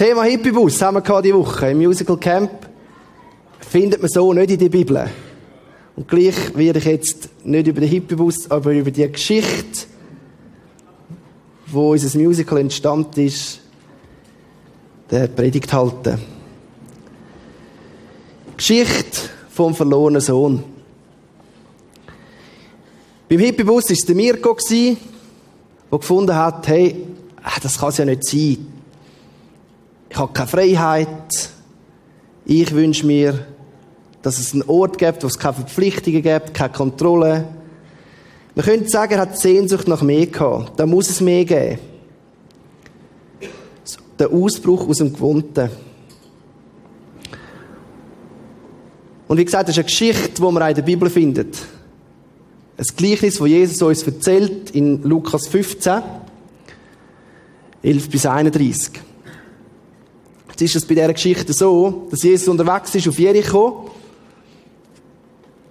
Thema Hippiebus haben wir diese Woche im Musical Camp. Findet man so nicht in der Bibel. Und gleich werde ich jetzt nicht über den Hippiebus, aber über die Geschichte, wo unser Musical entstanden ist, der Predigt halten. Geschichte vom verlorenen Sohn. Beim Hippiebus war es der Mirko, der gefunden hat, hey, das kann es ja nicht sein. Ich habe keine Freiheit. Ich wünsche mir, dass es einen Ort gibt, wo es keine Verpflichtungen gibt, keine Kontrolle. Man könnte sagen, er hat Sehnsucht nach mehr gehabt. Da muss es mehr geben. Der Ausbruch aus dem Gewohnten. Und wie gesagt, das ist eine Geschichte, die man in der Bibel findet. Ein Gleichnis, das Jesus uns erzählt in Lukas 15, 11 bis 31. Jetzt ist es bei dieser Geschichte so, dass Jesus unterwegs ist auf Jericho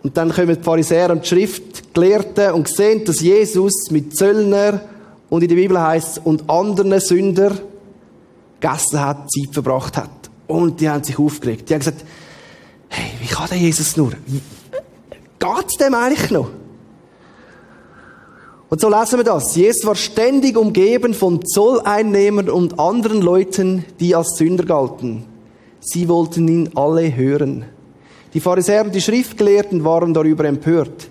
und dann kommen die Pharisäer und die Schriftgelehrten und sehen, dass Jesus mit Zöllner und in der Bibel heißt es, und anderen Sünder gegessen hat, Zeit verbracht hat. Und die haben sich aufgeregt. Die haben gesagt, hey, wie kann der Jesus nur? Geht's dem eigentlich noch? Und so lesen wir das. Jesus war ständig umgeben von Zolleinnehmern und anderen Leuten, die als Sünder galten. Sie wollten ihn alle hören. Die Pharisäer und die Schriftgelehrten waren darüber empört.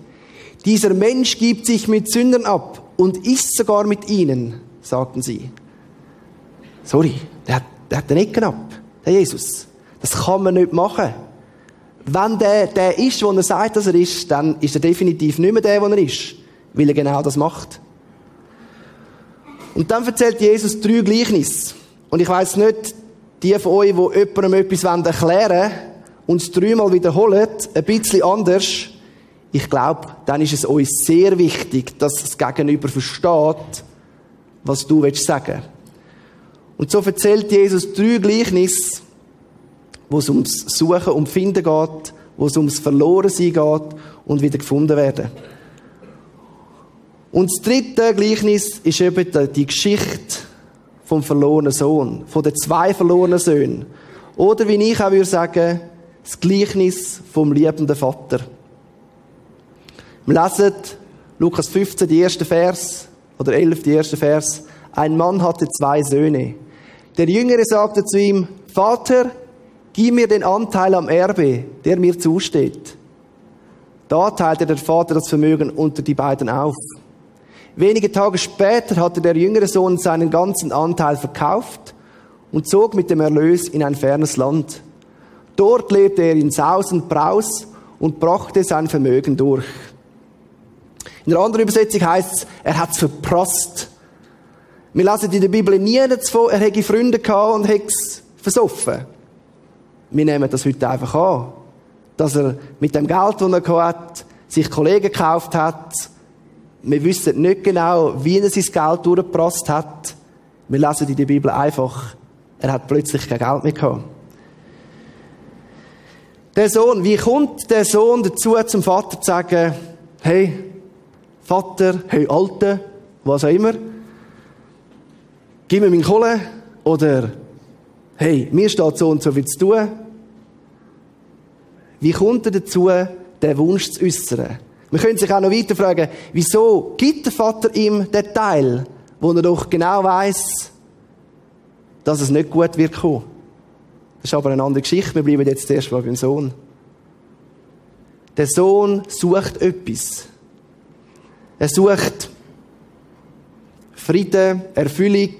Dieser Mensch gibt sich mit Sündern ab und isst sogar mit ihnen, sagten sie. Sorry, der hat, der hat den Ecken ab, der Jesus. Das kann man nicht machen. Wenn der, der ist, wo er sagt, dass er ist, dann ist er definitiv nicht mehr der, wo er ist, weil er genau das macht. Und dann erzählt Jesus drei Gleichnisse. Und ich weiß nicht, die von euch, die jemandem etwas erklären wollen, und es dreimal wiederholen, ein bisschen anders, ich glaube, dann ist es uns sehr wichtig, dass das Gegenüber versteht, was du willst sagen. Und so erzählt Jesus drei Gleichnisse, wo es ums Suchen und Finden geht, wo es ums Verlorensein geht und wieder gefunden werden. Und das dritte Gleichnis ist eben die Geschichte vom verlorenen Sohn, von den zwei verlorenen Söhnen. Oder wie ich auch würde sagen, das Gleichnis vom liebenden Vater. Wir lesen Lukas 15, die erste Vers, oder 11, die erste Vers. Ein Mann hatte zwei Söhne. Der Jüngere sagte zu ihm, Vater, gib mir den Anteil am Erbe, der mir zusteht. Da teilte der Vater das Vermögen unter die beiden auf. Wenige Tage später hatte der jüngere Sohn seinen ganzen Anteil verkauft und zog mit dem Erlös in ein fernes Land. Dort lebte er in Saus und Braus und brachte sein Vermögen durch. In der anderen Übersetzung heißt es, er hat es verprasst. Wir lesen in der Bibel nie davon, er hätte Freunde gehabt und hätte es versoffen. Wir nehmen das heute einfach an. Dass er mit dem Geld, das er hat, sich Kollegen gekauft hat. Wir wissen nicht genau, wie er sein Geld durchgeprasst hat. Wir lesen in der Bibel einfach, er hat plötzlich kein Geld mehr gehabt. Der Sohn, wie kommt der Sohn dazu, zum Vater zu sagen, hey, Vater, hey, Alte, was auch immer, gib mir meine Kohle, oder, hey, mir steht so und so viel zu tun. Wie kommt er dazu, den Wunsch zu äußern? Man könnte sich auch noch weiter fragen, wieso gibt der Vater ihm den Teil, wo er doch genau weiß, dass es nicht gut wird kommen? Das ist aber eine andere Geschichte. Wir bleiben jetzt zuerst mal beim Sohn. Der Sohn sucht etwas. Er sucht Frieden, Erfüllung.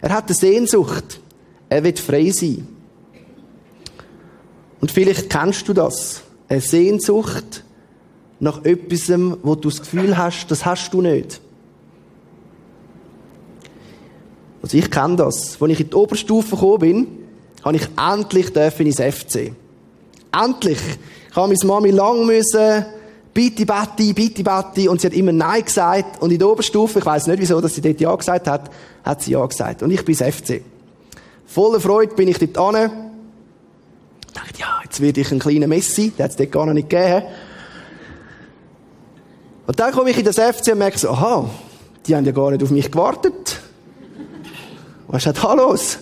Er hat eine Sehnsucht. Er wird frei sein. Und vielleicht kennst du das. Eine Sehnsucht nach etwas, wo du das Gefühl hast, das hast du nicht. Also ich kenne das. Als ich in die Oberstufe gekommen bin, habe ich endlich ins FC. Endlich! Ich habe meine Mami lang müssen, bitte Betty, bitte Betty, und sie hat immer Nein gesagt. Und in der Oberstufe, ich weiß nicht wieso, dass sie dort Ja gesagt hat, hat sie Ja gesagt. Und ich bin ins FC. Voller Freude bin ich dort an. dachte, ja, jetzt werde ich ein kleiner Messi, der hat es dort gar noch nicht gegeben. Und dann komme ich in das FC und merke so, aha, die haben ja gar nicht auf mich gewartet. Was ist da los?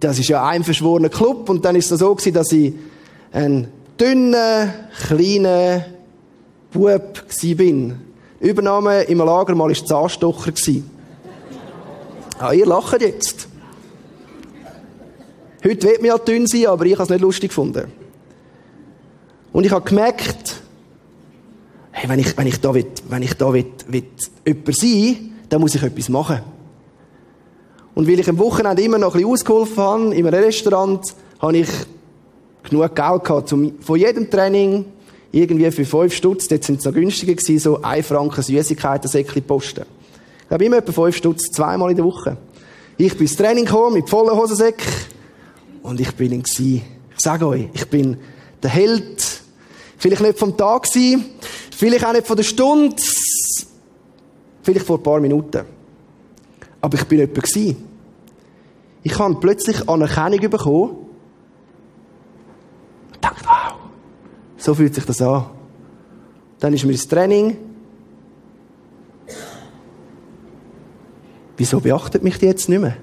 das ist ja ein verschworener Club und dann ist es so gewesen, dass ich ein dünner, kleiner Bub bin. Übernahme im Lager mal ist Zahnstocher gewesen. Ah, ihr lacht jetzt. Heute wird mir ja dünn sein, aber ich habe es nicht lustig gefunden. Und ich habe gemerkt, hey, wenn ich, wenn ich da, will, wenn ich da will, will jemand sein dann muss ich etwas machen. Und weil ich am Wochenende immer noch ein bisschen ausgeholfen habe, in einem Restaurant, habe ich genug Geld gehabt, um von jedem Training irgendwie für 5 Stutz, dort sind es noch günstiger gewesen, so 1 Franken Süßigkeiten, Säckchen posten. Ich habe immer etwa 5 Stutz, zweimal in der Woche. Ich bin ins Training gekommen, mit vollen Hosensäcken, und ich bin ihn gewesen. Ich sage euch, ich bin der Held, vielleicht nicht vom Tag gewesen, vielleicht auch nicht von der Stunde, vielleicht vor ein paar Minuten. Aber ich bin jemand. Ich habe plötzlich Anerkennung bekommen und dachte, wow, so fühlt sich das an. Dann ist mir das Training. Wieso beachtet mich die jetzt nicht mehr?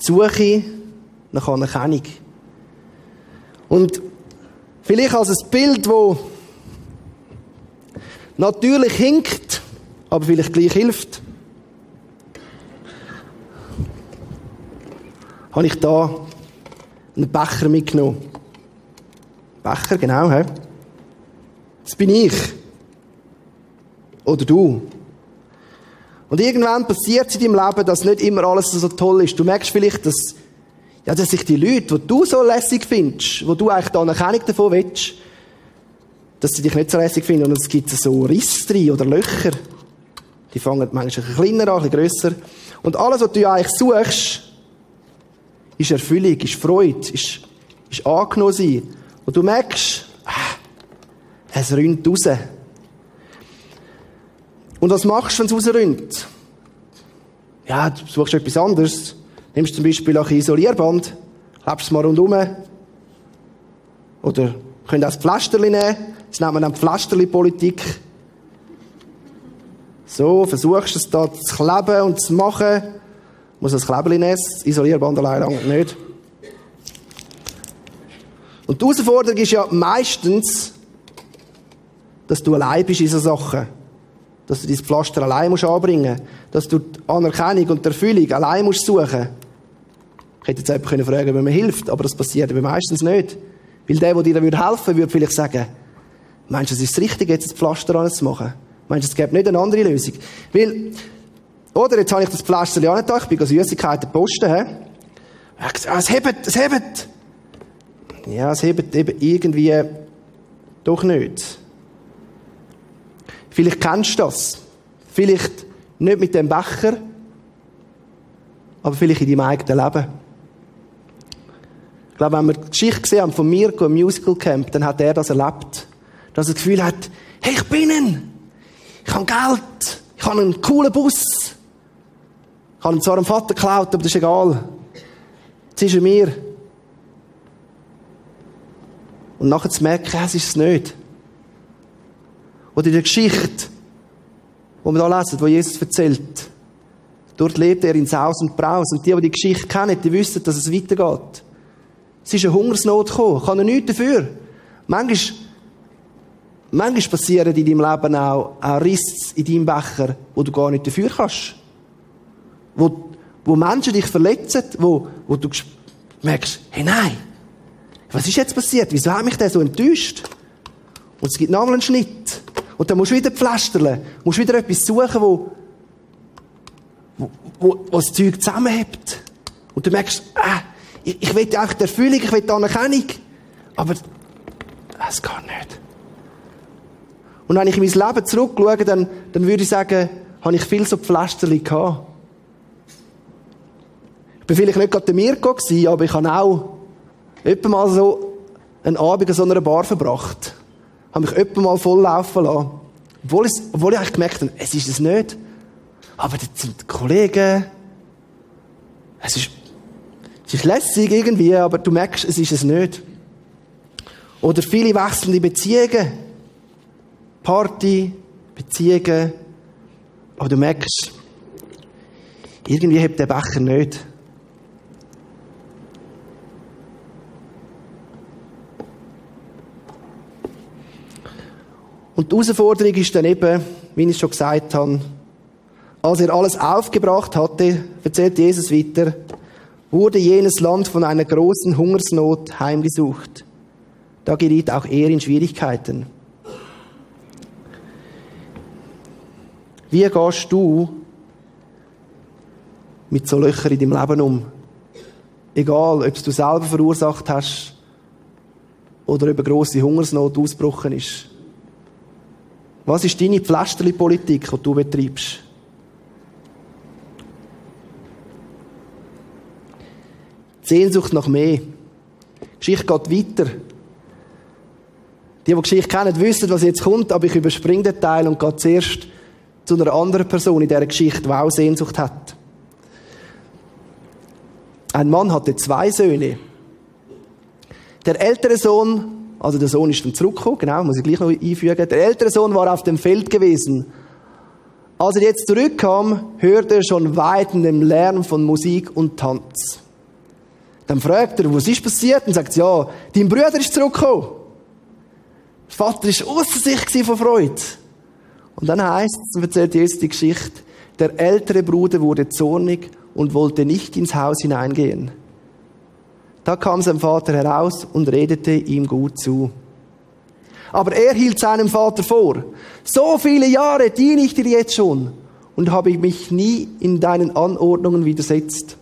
Die Suche nach Anerkennung. Und vielleicht als ein Bild, wo natürlich hinkt, aber vielleicht gleich hilft, habe ich da einen Becher mitgenommen. Becher, genau, hä? Das bin ich. Oder du. Und irgendwann passiert es in deinem Leben, dass nicht immer alles so toll ist. Du merkst vielleicht, dass, ja, dass sich die Leute, die du so lässig findest, wo du eigentlich die Anerkennung davon willst, dass sie dich nicht so lässig finden. Und es gibt so Risse drin oder Löcher. Die fangen manchmal ein bisschen kleiner an, ein bisschen grösser. Und alles, was du eigentlich suchst, ist Erfüllung, ist Freude, ist, ist angenommen sein. Und du merkst, ah, es rinnt raus. Und was machst du, wenn es rausrinnt? Ja, du suchst etwas anderes. Nimmst zum Beispiel ein Isolierband, klebst es mal rundherum. Oder könnt auch das Pflasterli nehmen. Das nennt man dann Pflasterli-Politik. So, versuchst es da zu kleben und zu machen muss ein Klebeli nehmen, das Isolierband allein nicht. Und die Herausforderung ist ja meistens, dass du allein bist in so Sachen. Dass du dein Pflaster allein musst anbringen musst. Dass du die Anerkennung und die Erfüllung allein musst suchen Ich hätte jetzt jemanden können fragen, ob mir hilft, aber das passiert aber meistens nicht. Weil der, der dir helfen würde, würde vielleicht sagen, meinst du, es ist das Richtige, jetzt das Pflaster anzumachen? Meinst du, es gibt nicht eine andere Lösung? Weil, oder, jetzt habe ich das Pflasterli angetan, ich bin Süßigkeiten posten, hä? Ah, es hebt, es hebt. Ja, es hebt eben irgendwie doch nicht. Vielleicht kennst du das. Vielleicht nicht mit dem Becher, aber vielleicht in deinem eigenen Leben. Glaube, wenn wir die Geschichte gesehen haben von Mirko im Musical Camp, dann hat er das erlebt. Dass er das Gefühl hat, hey, ich bin ihn. Ich habe Geld. Ich habe einen coolen Bus. Ich habe ihm zwar einen Vater geklaut, aber das ist egal. Jetzt ist er mir. Und nachher zu merken, es ist es nicht. Oder in der Geschichte, wo wir da lesen, wo Jesus erzählt, dort lebt er in Saus und Braus. Und die, die die Geschichte kennen, die wissen, dass es weitergeht. Es ist eine Hungersnot gekommen. Kann er nichts dafür. Manchmal, manchmal passieren in deinem Leben auch, auch Risse in deinem Becher, wo du gar nicht dafür kannst wo, wo Menschen dich verletzen, wo, wo du merkst, hey nein, was ist jetzt passiert? Wieso hat mich der so enttäuscht? Und es gibt noch einen Schnitt. Und dann musst du wieder pflastern, musst wieder etwas suchen, wo, wo, wo, wo das Zeug zusammenhält. Und du merkst, ah, ich, ich will einfach die Erfüllung, ich will die Anerkennung. Aber es geht nicht. Und wenn ich in mein Leben zurückschaue, dann, dann würde ich sagen, habe ich viel so Pflasterli gehabt. Ich bin vielleicht nicht gerade der Mirko aber ich habe auch etwa mal so einen Abend in so einer Bar verbracht. Habe mich etwa mal voll laufen lassen. Obwohl, es, obwohl ich eigentlich gemerkt habe, es ist es nicht. Aber das sind Kollegen. Es ist, es ist lässig irgendwie, aber du merkst, es ist es nicht. Oder viele wechselnde Beziehungen. Party, Beziehungen. Aber du merkst, Irgendwie hebt der Becher nicht. Und die Herausforderung ist dann eben, wie ich schon gesagt habe, als er alles aufgebracht hatte, erzählt Jesus weiter, wurde jenes Land von einer großen Hungersnot heimgesucht. Da geriet auch er in Schwierigkeiten. Wie gehst du mit so Löchern in deinem Leben um? Egal, ob du selber verursacht hast oder ob eine grosse Hungersnot ausgebrochen ist. Was ist deine Pflasterli-Politik, die du betreibst? Sehnsucht nach mehr. Die Geschichte geht weiter. Die, die Geschichte kennen, wissen, was jetzt kommt, aber ich überspringe den Teil und gehe zuerst zu einer anderen Person in dieser Geschichte, die auch Sehnsucht hat. Ein Mann hatte zwei Söhne. Der ältere Sohn, also der Sohn ist dann zurückgekommen, genau, muss ich gleich noch einfügen. Der ältere Sohn war auf dem Feld gewesen. Als er jetzt zurückkam, hörte er schon weit in dem Lärm von Musik und Tanz. Dann fragt er, was ist passiert? Und sagt, ja, dein Bruder ist zurückgekommen. Der Vater war außer sich von Freude. Und dann heißt es, erzählt Jesus die Geschichte, der ältere Bruder wurde zornig und wollte nicht ins Haus hineingehen. Da kam sein Vater heraus und redete ihm gut zu. Aber er hielt seinem Vater vor, so viele Jahre diene ich dir jetzt schon und habe mich nie in deinen Anordnungen widersetzt.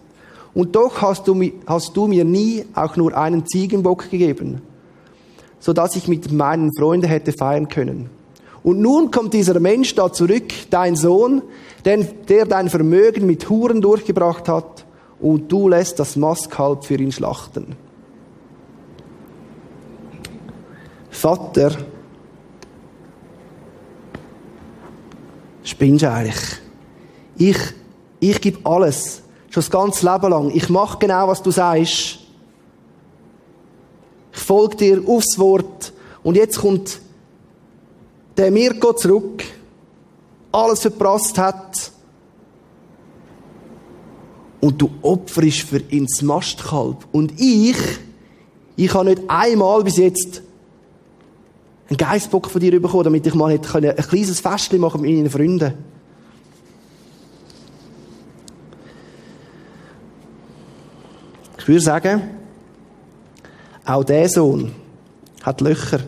Und doch hast du, hast du mir nie auch nur einen Ziegenbock gegeben, so dass ich mit meinen Freunden hätte feiern können. Und nun kommt dieser Mensch da zurück, dein Sohn, der dein Vermögen mit Huren durchgebracht hat, und du lässt das Mastkalb für ihn schlachten. Vater, spinnst du eigentlich? Ich, ich gebe alles, schon das ganze Leben lang. Ich mache genau, was du sagst. Ich folge dir aufs Wort. Und jetzt kommt der Mirko zurück, alles verprasst hat, und du opferst für ihn das Mastkalb. Und ich, ich habe nicht einmal bis jetzt einen Geistbock von dir bekommen, damit ich mal ein kleines Festchen machen mit meinen Freunden. Ich würde sagen, auch der Sohn hat Löcher.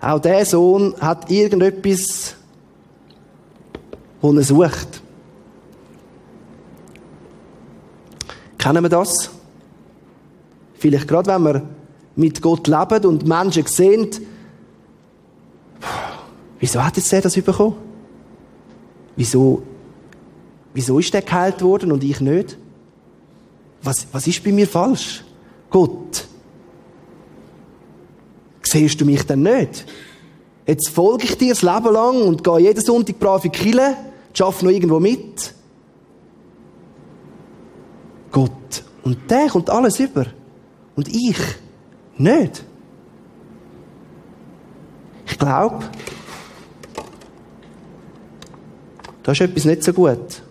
Auch der Sohn hat irgendetwas, wo er sucht. Kennen wir das? Vielleicht gerade, wenn wir mit Gott leben und Menschen sehen, wieso hat jetzt der das bekommen? Wieso, wieso ist der geheilt worden und ich nicht? Was, was ist bei mir falsch? Gott, siehst du mich denn nicht? Jetzt folge ich dir das Leben lang und gehe jeden Sonntag brav in die Kirche, arbeite noch irgendwo mit. Gott. Und der kommt alles über. Und ich nicht. Ich glaube, da ist etwas nicht so gut.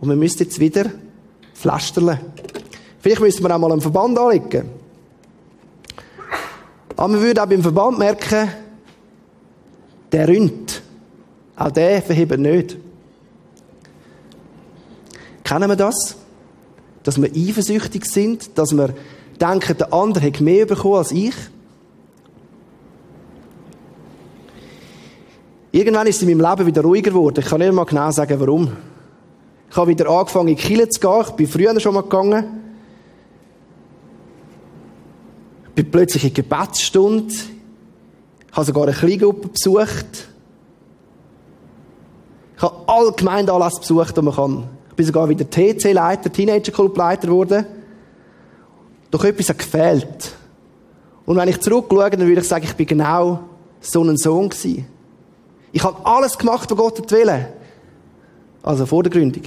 Und wir müssen jetzt wieder pflastern. Vielleicht müssen wir auch mal einen Verband anlegen. Aber wir würden auch beim Verband merken, der rünt. Auch der verhebt nicht. Kennen wir das? dass wir eifersüchtig sind, dass wir denken, der andere hat mehr bekommen als ich. Irgendwann ist es in meinem Leben wieder ruhiger geworden. Ich kann nicht mal genau sagen, warum. Ich habe wieder angefangen, in die Kirche zu gehen. Ich bin früher schon mal gegangen. Ich bin plötzlich in Gebetsstunde. Habe sogar eine Kleingruppe besucht. Ich habe alle Gemeindeanlässe besucht, die man kann. Ich bin sogar wieder TC-Leiter, Teenager-Club-Leiter geworden. Doch etwas hat gefehlt. Und wenn ich zurückschaue, dann würde ich sagen, ich bin genau so ein Sohn gewesen. Ich habe alles gemacht, was Gott will. Also vor der Gründung.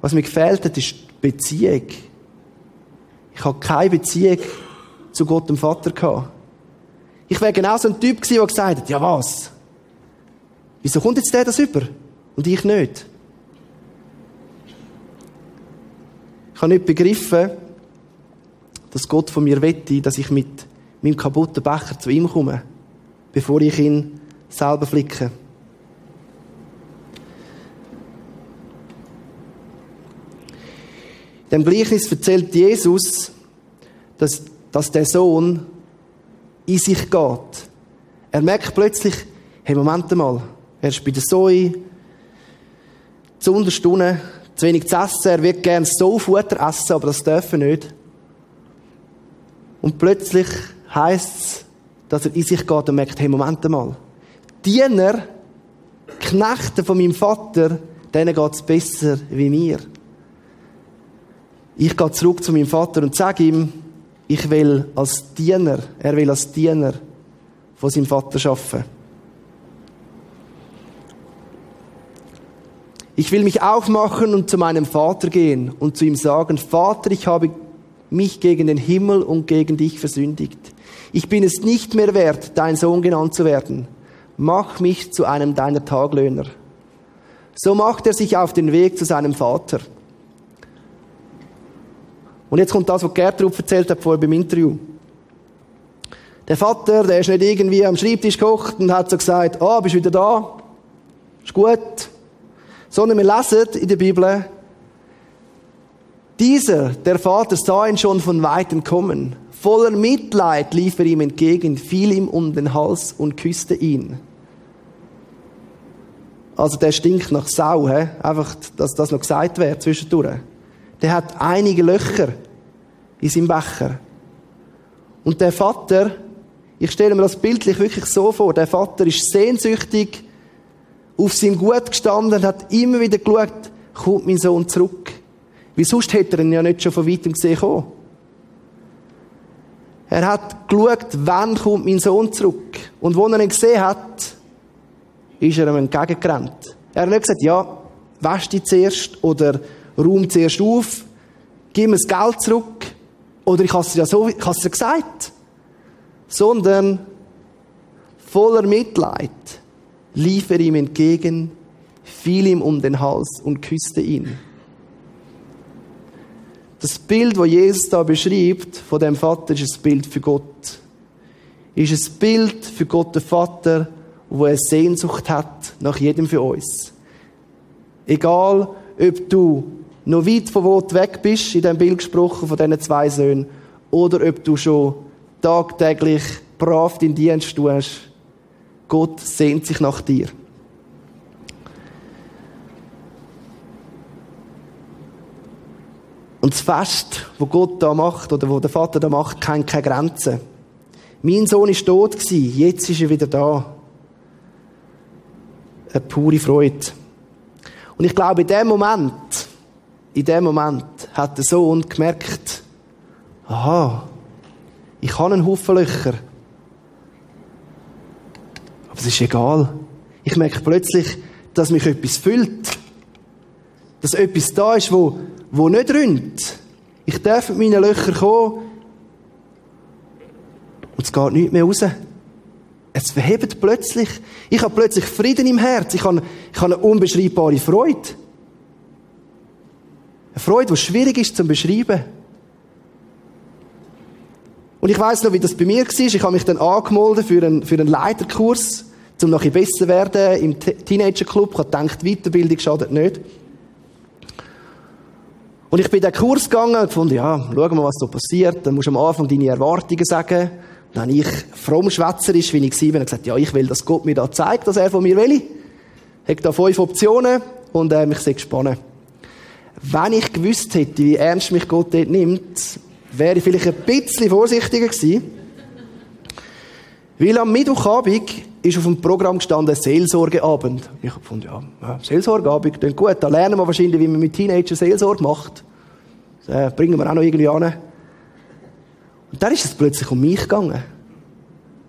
Was mir gefehlt hat, ist Beziehung. Ich habe keine Beziehung zu Gott dem Vater gehabt. Ich wäre genau so ein Typ gewesen, der gesagt hat, ja was? Wieso kommt jetzt der das über? Und ich nicht? Ich habe nicht begriffen, dass Gott von mir wette, dass ich mit meinem kaputten Becher zu ihm komme, bevor ich ihn selber flicke. In dem Gleichnis erzählt Jesus, dass, dass der Sohn in sich geht. Er merkt plötzlich, hey, Moment mal, er ist bei der Zoe, zu Unterstunden, zu wenig zu essen, er wird gerne so Futter essen, aber das dürfen nicht. Und plötzlich heisst es, dass er in sich geht und merkt, hey, Moment mal, Diener, Knechte von meinem Vater, denen geht es besser wie mir. Ich gehe zurück zu meinem Vater und sage ihm, ich will als Diener, er will als Diener von seinem Vater arbeiten. Ich will mich aufmachen und zu meinem Vater gehen und zu ihm sagen, Vater, ich habe mich gegen den Himmel und gegen dich versündigt. Ich bin es nicht mehr wert, dein Sohn genannt zu werden. Mach mich zu einem deiner Taglöhner. So macht er sich auf den Weg zu seinem Vater. Und jetzt kommt das, was Gertrud erzählt hat vorher beim Interview. Der Vater, der ist nicht irgendwie am Schreibtisch gekocht und hat so gesagt, ah, oh, bist wieder da? Ist gut. Sondern wir lesen in der Bibel, dieser, der Vater, sah ihn schon von weitem kommen. Voller Mitleid lief er ihm entgegen, fiel ihm um den Hals und küsste ihn. Also der stinkt nach Sau, he? einfach, dass das noch gesagt wird zwischendurch der hat einige Löcher in seinem Becher. Und der Vater, ich stelle mir das bildlich wirklich so vor, der Vater ist sehnsüchtig auf sein Gut gestanden und hat immer wieder geschaut, kommt mein Sohn zurück. Wie sonst hätte er ihn ja nicht schon von weitem gesehen kommen. Er hat geschaut, wann kommt mein Sohn zurück. Und wo er ihn gesehen hat, ist er ihm entgegengerannt. Er hat nicht gesagt, ja, wasch dich zuerst oder räum zuerst auf, gib mir das Geld zurück, oder ich habe es ja so, ich habe es ja gesagt. Sondern voller Mitleid lief er ihm entgegen, fiel ihm um den Hals und küsste ihn. Das Bild, das Jesus da beschreibt, von dem Vater, ist ein Bild für Gott. Ist ein Bild für Gott, der Vater, wo er Sehnsucht hat nach jedem für uns. Egal, ob du noch weit von wo du weg bist, in dem Bild gesprochen von diesen zwei Söhnen, oder ob du schon tagtäglich brav deinen Dienst tust. Gott sehnt sich nach dir. Und das Fest, wo Gott da macht, oder wo der Vater da macht, kennt keine Grenzen. Mein Sohn ist tot gewesen, jetzt ist er wieder da. Eine pure Freude. Und ich glaube, in dem Moment, in dem Moment hat der Sohn gemerkt, aha, ich habe einen Haufen Löcher. Aber es ist egal. Ich merke plötzlich, dass mich etwas füllt. Dass etwas da ist, wo, wo nicht rinnt. Ich darf mit meinen Löchern kommen. Und es geht nicht mehr raus. Es verhebt plötzlich. Ich habe plötzlich Frieden im Herz. Ich habe, ich habe eine unbeschreibbare Freude. Eine Freude, die schwierig ist zu beschreiben. Und ich weiß noch, wie das bei mir war. Ich habe mich dann angemeldet für einen, für einen Leiterkurs, um noch ein besser zu werden im Teenager-Club. Ich habe gedacht, Weiterbildung schadet nicht. Und ich bin in den Kurs gegangen und fand, ja, schauen wir mal, was so passiert. Dann musst du am Anfang deine Erwartungen sagen. Dann habe ich frommschwätzerisch, wie ich war, gesagt, ja, ich will, dass Gott mir da zeigt, dass er von mir will. Ich habe da fünf Optionen und äh, mich sehr gespannt. Wenn ich gewusst hätte, wie ernst mich Gott dort nimmt, wäre ich vielleicht ein bisschen vorsichtiger gewesen. Weil am Mittwochabend ist auf dem Programm gestanden Seelsorgeabend. Ich habe gefunden, ja, Seelsorgeabend, klingt gut. Da lernen wir wahrscheinlich, wie man mit Teenagern Seelsorge macht. Das bringen wir auch noch irgendwie an. Und dann ist es plötzlich um mich gegangen.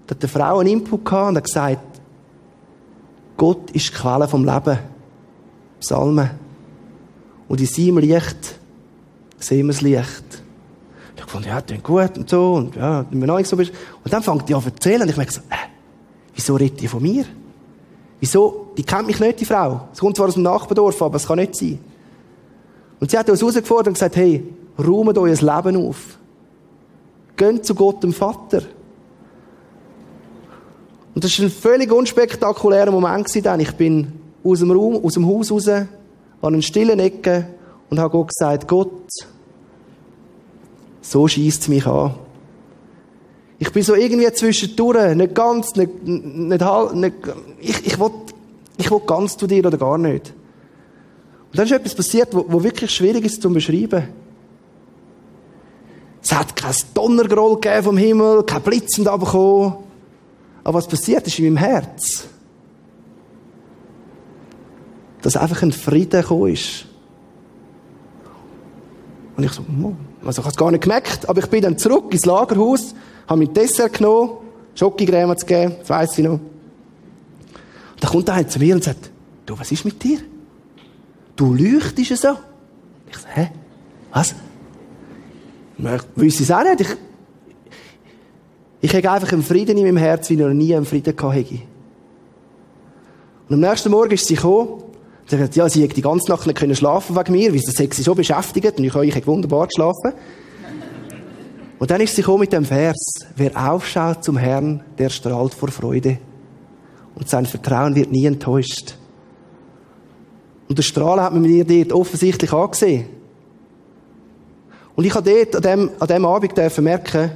Da hat eine Frau einen Input gehabt und hat gesagt, Gott ist die Quelle vom Leben. Psalmen. Und in seinem Licht sehen wir das Licht. Ich fand, ja, das gut und so, und ja, wenn man noch nicht so bist. Und dann fängt die an zu erzählen, und ich merke so, äh, wieso redet die von mir? Wieso? Die kennt mich nicht, die Frau. Sie kommt zwar aus dem Nachbardorf, aber es kann nicht sein. Und sie hat uns herausgefordert und gesagt, hey, räumt euer Leben auf. Geht zu Gott, dem Vater. Und das war ein völlig unspektakulärer Moment, denn ich bin aus dem Raum, aus dem Haus raus, an einer stillen Ecke und habe Gott gesagt, Gott, so schießt mich an. Ich bin so irgendwie zwischendurch, nicht ganz, nicht, nicht halb, nicht, ich, ich will, ich will ganz zu dir oder gar nicht. Und dann ist etwas passiert, wo, wo wirklich schwierig ist zu beschreiben. Es hat kein Donnergroll vom Himmel, kein Blitzen da. Aber was passiert ist in meinem Herz? Dass einfach ein Frieden gekommen ist. Und ich so, also ich habe es gar nicht gemerkt, aber ich bin dann zurück ins Lagerhaus, habe mein Dessert genommen, Schokocreme zu geben, das weiss ich noch. Und dann kommt einer zu mir und sagt, du, was ist mit dir? Du leuchtest so. Ich so, hä? Was? Ich wüsste es auch nicht. Ich, ich habe einfach einen Frieden in meinem Herz, wie ich noch nie einen Frieden hätte. Und am nächsten Morgen ist sie gekommen Sie hat gesagt, ja, sie hätte die ganze Nacht nicht können schlafen wegen mir, weil sie sich schon beschäftigt und ich habe wunderbar geschlafen. Und dann ist sie gekommen mit dem Vers, wer aufschaut zum Herrn, der strahlt vor Freude. Und sein Vertrauen wird nie enttäuscht. Und der Strahlen hat man mir dort offensichtlich angesehen. Und ich habe dort an dem, an dem Abend dürfen merken,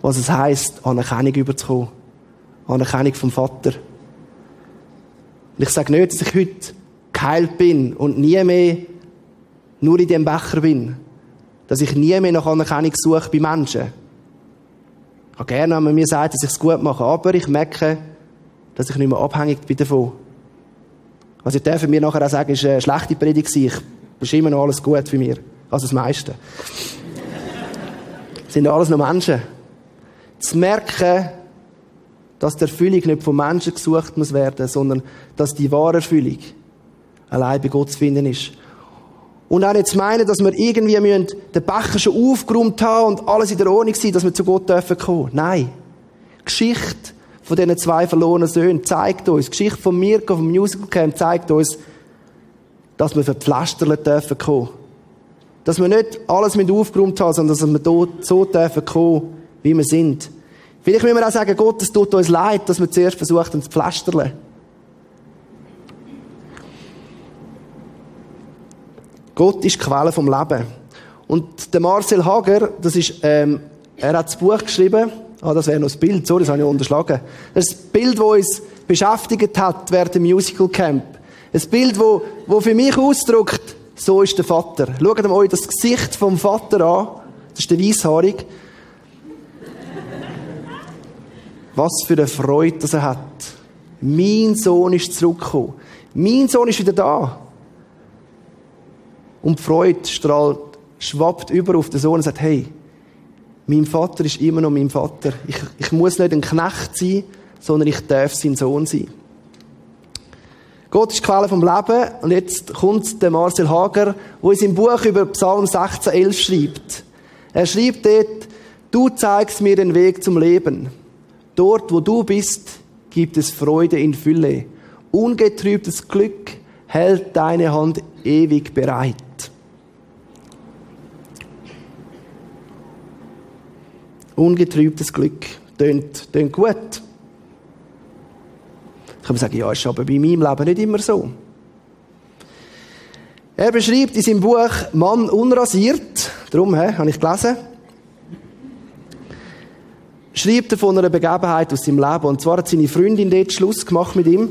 was es heisst, Anerkennung überzukommen. Anerkennung vom Vater. Und ich sage nicht, dass ich heute geheilt bin und nie mehr nur in dem Becher bin. Dass ich nie mehr nach Anerkennung suche bei Menschen. Ich habe gerne, wenn man mir sagt, dass ich es gut mache, aber ich merke, dass ich nicht mehr abhängig bin davon. Was ich darf mir nachher auch sagen, ist eine schlechte Predigt Ich ist immer noch alles gut für mich. Also das meiste. Sind alles noch Menschen. Zu merken, dass die Erfüllung nicht von Menschen gesucht muss werden, sondern dass die wahre Erfüllung allein bei Gott zu finden ist. Und auch nicht zu meinen, dass wir irgendwie müssen den Becher schon aufgeräumt haben und alles in der Ordnung sein, dass wir zu Gott dürfen kommen. Nein. Die Geschichte von diesen zwei verlorenen Söhnen zeigt uns, die Geschichte von Mirko, vom Musical Camp zeigt uns, dass wir verpflastert dürfen kommen. Dass wir nicht alles mit aufgeräumt haben, sondern dass wir so dürfen kommen, wie wir sind. Vielleicht müssen wir auch sagen, Gott, es tut uns leid, dass wir zuerst versucht haben zu pflastern. Gott ist die Quelle vom Leben. Und der Marcel Hager, das ist, ähm, er hat das Buch geschrieben. Ah, das wäre noch das Bild. Sorry, das habe ich unterschlagen. Das das Bild, das uns beschäftigt hat während dem Musical Camp. Ein Bild, wo, wo für mich ausdrückt, so ist der Vater. Schaut euch das Gesicht vom Vater an. Das ist der Weisshaarig. Was für eine Freude, dass er hat. Mein Sohn ist zurückgekommen. Mein Sohn ist wieder da. Und die Freude strahlt, schwappt über auf den Sohn und sagt, hey, mein Vater ist immer noch mein Vater. Ich, ich muss nicht ein Knecht sein, sondern ich darf sein Sohn sein. Gott ist die Quelle vom Leben. Und jetzt kommt der Marcel Hager, wo in seinem Buch über Psalm 16,11 schreibt. Er schreibt dort, du zeigst mir den Weg zum Leben. Dort, wo du bist, gibt es Freude in Fülle. Ungetrübtes Glück hält deine Hand ewig bereit. Ungetrübtes Glück tönt, tönt gut. Ich kann sagen, ja, ist aber bei meinem Leben nicht immer so. Er beschreibt in seinem Buch Mann unrasiert, darum he, habe ich gelesen, schreibt er von einer Begebenheit aus seinem Leben. Und zwar hat seine Freundin dort Schluss gemacht mit ihm.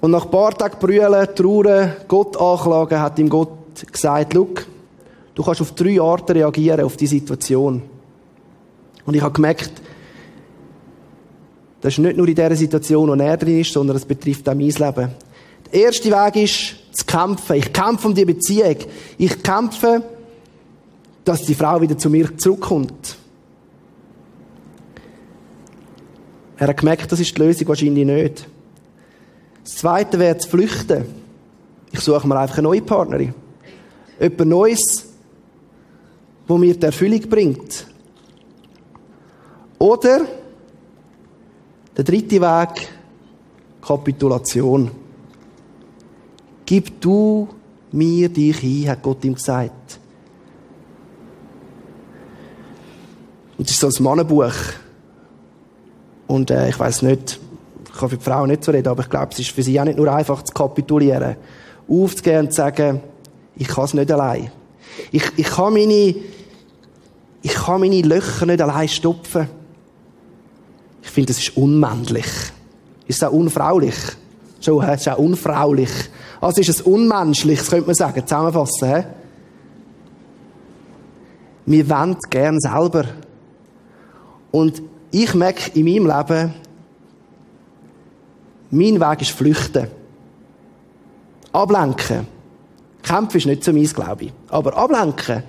Und nach ein paar Tagen brüllen, trauern, Gott anklagen, hat ihm Gott gesagt, Look, du kannst auf drei Arten reagieren auf die Situation. Und ich habe gemerkt, das ist nicht nur in dieser Situation, wo er drin ist, sondern es betrifft auch mein Leben. Der erste Weg ist, zu kämpfen. Ich kämpfe um die Beziehung. Ich kämpfe dass die Frau wieder zu mir zurückkommt. Er hat gemerkt, das ist die Lösung wahrscheinlich nicht. Das Zweite wäre zu flüchten. Ich suche mir einfach eine neue Partnerin. Etwas Neues, wo mir die Erfüllung bringt. Oder der dritte Weg, Kapitulation. Gib du mir dich hin, hat Gott ihm gesagt. Und das ist so ein Mannenbuch. Und äh, ich weiß nicht, ich kann für die Frau nicht so reden, aber ich glaube, es ist für sie auch nicht nur einfach zu kapitulieren. Aufzugehen und zu sagen, ich kann es nicht allein. Ich, ich kann meine, ich kann meine Löcher nicht allein stopfen. Ich finde, das ist unmännlich. Ist auch unfraulich? Schon, es ist auch unfraulich. Also ist es unmenschlich, das könnte man sagen, zusammenfassen. He? Wir wollen gern selber. Und ich merke in meinem Leben, mein Weg ist flüchten. Ablenken. Kämpfen ist nicht so meins, glaube ich. Aber ablenken.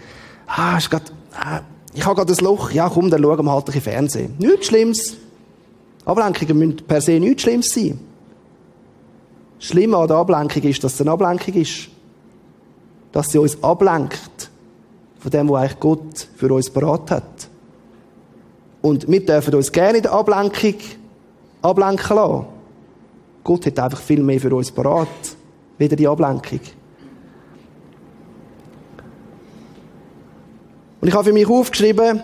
Ah, ist grad, ah, ich habe gerade ein Loch. Ja, komm, dann schauen wir halt ein Fernsehen. Nichts Schlimmes. Ablenkungen müssen per se nichts Schlimmes sein. Schlimm an der Ablenkung ist, dass es eine Ablenkung ist. Dass sie uns ablenkt von dem, was eigentlich Gott für uns parat hat. Und wir dürfen uns gerne in der Ablenkung ablenken lassen. Gott hat einfach viel mehr für uns parat, weder die Ablenkung. Und ich habe für mich aufgeschrieben,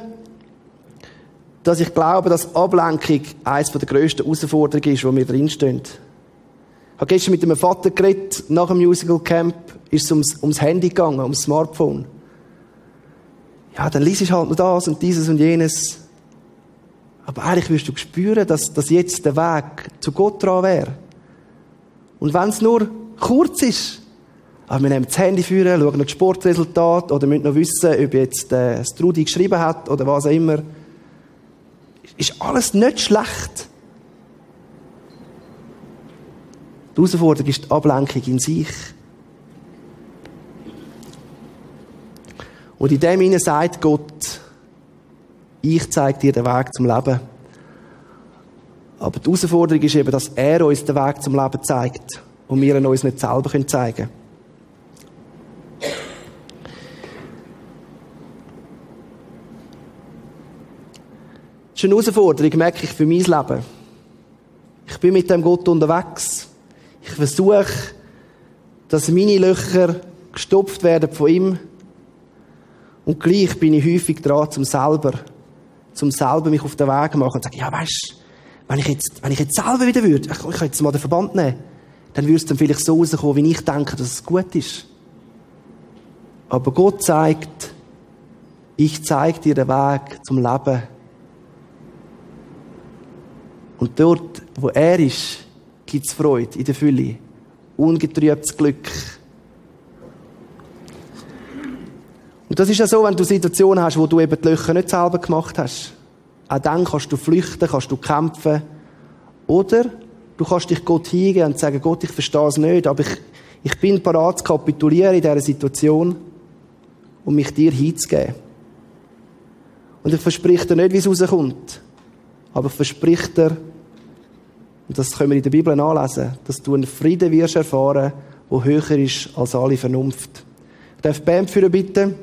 dass ich glaube, dass Ablenkung eines der grössten Herausforderungen ist, wo wir drinstehen. Ich habe gestern mit einem Vater geredet, nach dem Musical Camp, ist es ums, ums Handy gegangen, ums Smartphone. Ja, dann liest ich halt noch das und dieses und jenes. Aber eigentlich wirst du spüren, dass, dass jetzt der Weg zu Gott dran wäre. Und wenn es nur kurz ist, aber wir nehmen das Handy führen, schauen noch das Sportresultat oder müssen noch wissen, ob jetzt äh, das Trudi geschrieben hat oder was auch immer. Ist alles nicht schlecht. Die Herausforderung ist die Ablenkung in sich. Und in dem hinein sagt Gott, ich zeige dir den Weg zum Leben. Aber die Herausforderung ist eben, dass er uns den Weg zum Leben zeigt und wir ihn uns nicht selber zeigen können. Das ist eine Herausforderung, merke ich, für mein Leben. Ich bin mit dem Gott unterwegs. Ich versuche, dass meine Löcher gestopft werden von ihm. Und gleich bin ich häufig dran, zum selber, zum selber mich auf den Weg machen und sagen, ja, weißt, wenn ich jetzt, wenn ich jetzt selber wieder würde, ich, ich kann jetzt mal den Verband nehmen, dann würde es dann vielleicht so rauskommen, wie ich denke, dass es gut ist. Aber Gott zeigt, ich zeige dir den Weg zum Leben. Und dort, wo er ist, gibt es Freude in der Fülle. Ungetrübtes Glück. Und das ist ja so, wenn du Situationen hast, wo du eben die Löcher nicht selber gemacht hast. Auch dann kannst du flüchten, kannst du kämpfen. Oder du kannst dich Gott hingehen und sagen, Gott, ich verstehe es nicht, aber ich, ich bin parat zu kapitulieren in dieser Situation und mich dir hinzugeben. Und ich verspreche dir nicht, wie es rauskommt. Aber ich verspreche dir, und das können wir in der Bibel nachlesen, dass du einen Frieden wirst erfahren, der höher ist als alle Vernunft. Ich darf Band führen, bitte.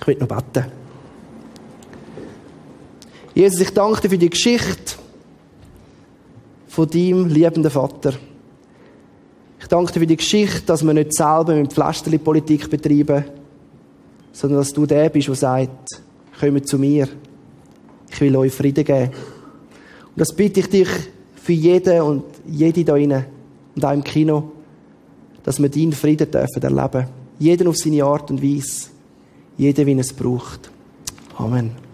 Ich will noch beten. Jesus, ich danke dir für die Geschichte von deinem liebenden Vater. Ich danke dir für die Geschichte, dass wir nicht selber mit Pflasterli-Politik betreiben, sondern dass du der bist, der sagt, kommt zu mir. Ich will euch Frieden geben. Und das bitte ich dich für jeden und jede da drinnen und auch im Kino, dass wir deinen Frieden dürfen erleben. Jeden auf seine Art und Weise. Jeder, wie er es braucht. Amen.